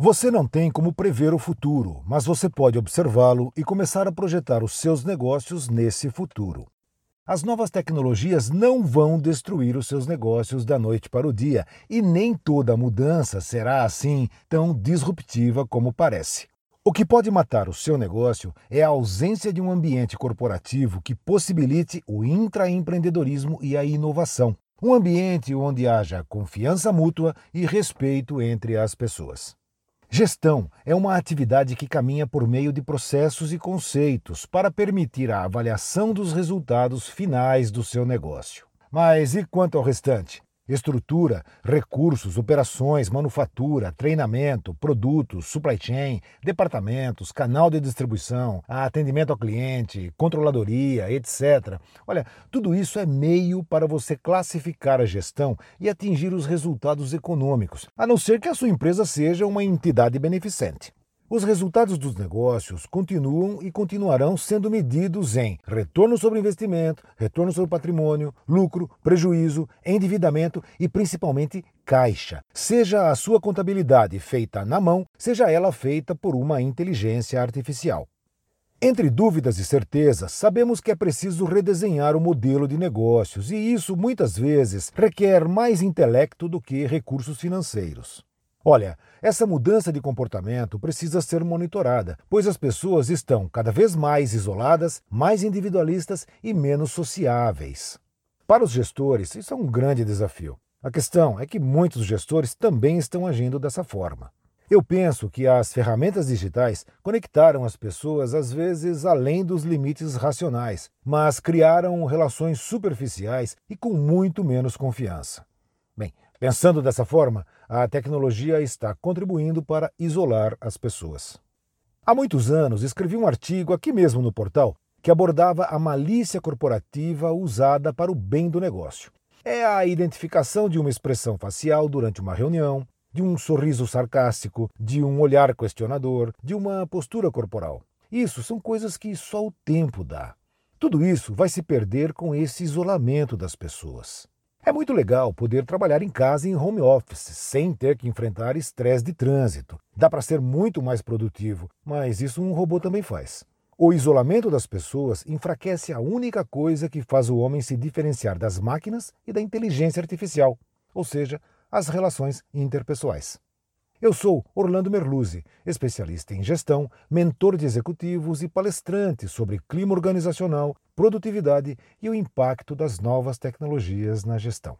Você não tem como prever o futuro, mas você pode observá-lo e começar a projetar os seus negócios nesse futuro. As novas tecnologias não vão destruir os seus negócios da noite para o dia, e nem toda mudança será assim tão disruptiva como parece. O que pode matar o seu negócio é a ausência de um ambiente corporativo que possibilite o intraempreendedorismo e a inovação. Um ambiente onde haja confiança mútua e respeito entre as pessoas. Gestão é uma atividade que caminha por meio de processos e conceitos para permitir a avaliação dos resultados finais do seu negócio. Mas e quanto ao restante? Estrutura, recursos, operações, manufatura, treinamento, produtos, supply chain, departamentos, canal de distribuição, atendimento ao cliente, controladoria, etc. Olha, tudo isso é meio para você classificar a gestão e atingir os resultados econômicos, a não ser que a sua empresa seja uma entidade beneficente. Os resultados dos negócios continuam e continuarão sendo medidos em retorno sobre investimento, retorno sobre patrimônio, lucro, prejuízo, endividamento e principalmente caixa. Seja a sua contabilidade feita na mão, seja ela feita por uma inteligência artificial. Entre dúvidas e certezas, sabemos que é preciso redesenhar o modelo de negócios e isso muitas vezes requer mais intelecto do que recursos financeiros. Olha, essa mudança de comportamento precisa ser monitorada, pois as pessoas estão cada vez mais isoladas, mais individualistas e menos sociáveis. Para os gestores, isso é um grande desafio. A questão é que muitos gestores também estão agindo dessa forma. Eu penso que as ferramentas digitais conectaram as pessoas às vezes além dos limites racionais, mas criaram relações superficiais e com muito menos confiança. Bem, Pensando dessa forma, a tecnologia está contribuindo para isolar as pessoas. Há muitos anos escrevi um artigo aqui mesmo no portal que abordava a malícia corporativa usada para o bem do negócio. É a identificação de uma expressão facial durante uma reunião, de um sorriso sarcástico, de um olhar questionador, de uma postura corporal. Isso são coisas que só o tempo dá. Tudo isso vai se perder com esse isolamento das pessoas. É muito legal poder trabalhar em casa em home office, sem ter que enfrentar estresse de trânsito. Dá para ser muito mais produtivo, mas isso um robô também faz. O isolamento das pessoas enfraquece a única coisa que faz o homem se diferenciar das máquinas e da inteligência artificial, ou seja, as relações interpessoais. Eu sou Orlando Merluzzi, especialista em gestão, mentor de executivos e palestrante sobre clima organizacional, produtividade e o impacto das novas tecnologias na gestão.